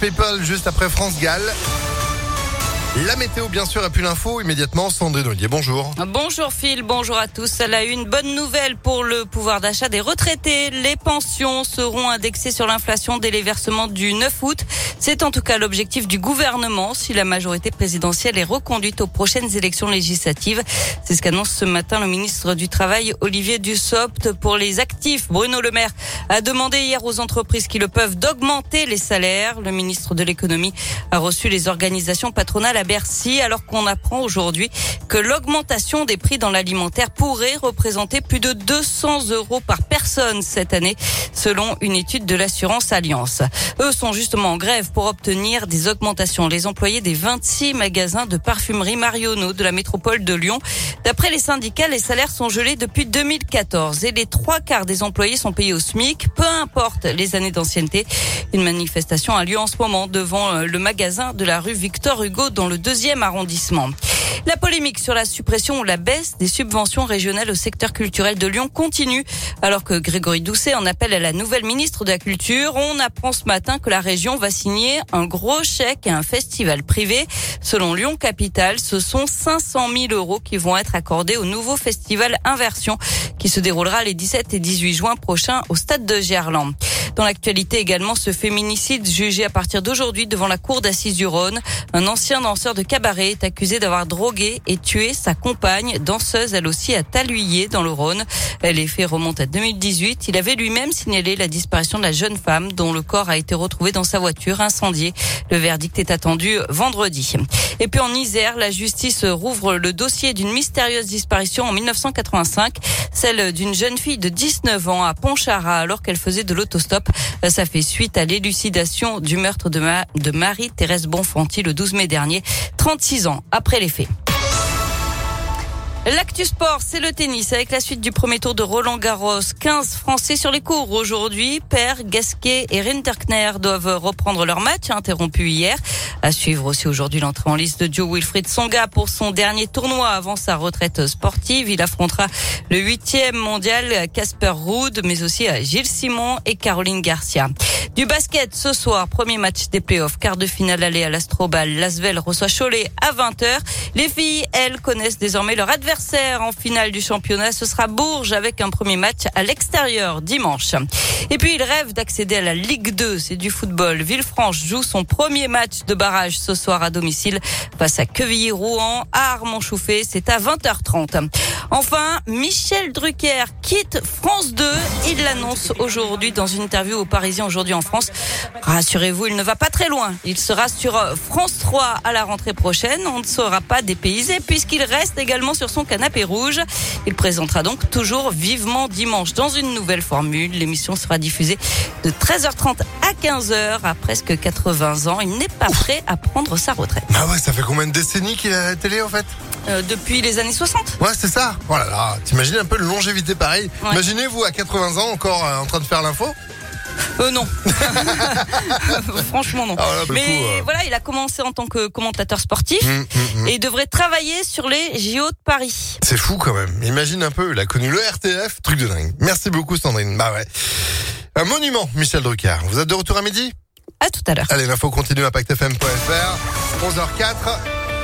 People juste après France Gall. La météo, bien sûr, et puis l'info immédiatement. Sandrine Ollier, bonjour. Bonjour Phil, bonjour à tous. Elle a une bonne nouvelle pour le pouvoir d'achat des retraités. Les pensions seront indexées sur l'inflation dès les versements du 9 août. C'est en tout cas l'objectif du gouvernement si la majorité présidentielle est reconduite aux prochaines élections législatives. C'est ce qu'annonce ce matin le ministre du Travail, Olivier Dussopt. Pour les actifs, Bruno Le Maire a demandé hier aux entreprises qui le peuvent d'augmenter les salaires. Le ministre de l'économie a reçu les organisations patronales à Bercy alors qu'on apprend aujourd'hui que l'augmentation des prix dans l'alimentaire pourrait représenter plus de 200 euros par personne cette année selon une étude de l'assurance Alliance. Eux sont justement en grève pour obtenir des augmentations. Les employés des 26 magasins de parfumerie Marionneau de la métropole de Lyon. D'après les syndicats, les salaires sont gelés depuis 2014 et les trois quarts des employés sont payés au SMIC, peu importe les années d'ancienneté. Une manifestation a lieu en ce moment devant euh, le magasin de la rue Victor Hugo dans le deuxième arrondissement. La polémique sur la suppression ou la baisse des subventions régionales au secteur culturel de Lyon continue. Alors que Grégory Doucet en appelle à la nouvelle ministre de la Culture, on apprend ce matin que la région va signer un gros chèque à un festival privé. Selon Lyon Capital, ce sont 500 000 euros qui vont être accordés au nouveau festival Inversion qui se déroulera les 17 et 18 juin prochains au stade de Gerland. Dans l'actualité également, ce féminicide jugé à partir d'aujourd'hui devant la cour d'assises du Rhône. Un ancien danseur de cabaret est accusé d'avoir drogué et tué sa compagne, danseuse elle aussi à Taluyer dans le Rhône. Les faits remontent à 2018. Il avait lui-même signalé la disparition de la jeune femme dont le corps a été retrouvé dans sa voiture incendiée. Le verdict est attendu vendredi. Et puis en Isère, la justice rouvre le dossier d'une mystérieuse disparition en 1985, d'une jeune fille de 19 ans à Pontcharra alors qu'elle faisait de l'autostop. Ça fait suite à l'élucidation du meurtre de, de Marie-Thérèse Bonfanti le 12 mai dernier, 36 ans après les faits. L'actu sport, c'est le tennis avec la suite du premier tour de Roland Garros. 15 Français sur les cours aujourd'hui. Père, Gasquet et Rinderkner doivent reprendre leur match interrompu hier. À suivre aussi aujourd'hui l'entrée en liste de Joe Wilfried Songa pour son dernier tournoi avant sa retraite sportive. Il affrontera le huitième mondial Casper Ruud, mais aussi Gilles Simon et Caroline Garcia. Du basket ce soir, premier match des playoffs, quart de finale aller à l'Astrobal. Lasvel reçoit Cholet à 20h. Les filles, elles, connaissent désormais leur adversaire en finale du championnat. Ce sera Bourges avec un premier match à l'extérieur dimanche. Et puis il rêve d'accéder à la Ligue 2, c'est du football. Villefranche joue son premier match de barrage ce soir à domicile face à Quevilly-Rouen à Armand-Chouffé. C'est à 20h30. Enfin, Michel Drucker quitte France 2. Il l'annonce aujourd'hui dans une interview aux Parisiens aujourd'hui en France. Rassurez-vous, il ne va pas très loin. Il sera sur France 3 à la rentrée prochaine. On ne sera pas dépaysé puisqu'il reste également sur son canapé rouge. Il présentera donc toujours vivement dimanche dans une nouvelle formule. L'émission sera diffusée de 13h30 à 15h à presque 80 ans. Il n'est pas prêt à prendre sa retraite. Ah ouais, ça fait combien de décennies qu'il est à la télé en fait? Euh, Depuis les années 60. Ouais, c'est ça. Voilà, oh là, t'imagines un peu le longévité pareil. Imaginez-vous à 80 ans encore euh, en train de faire l'info euh, non. Franchement, non. Ah, Mais euh. voilà, il a commencé en tant que commentateur sportif hum, hum, hum. et devrait travailler sur les JO de Paris. C'est fou quand même. Imagine un peu, il a connu le RTF, truc de dingue. Merci beaucoup Sandrine. Bah ouais. Un monument, Michel Drucker. Vous êtes de retour à midi? À tout à l'heure. Allez, l'info continue à pactefm.fr. 11h04.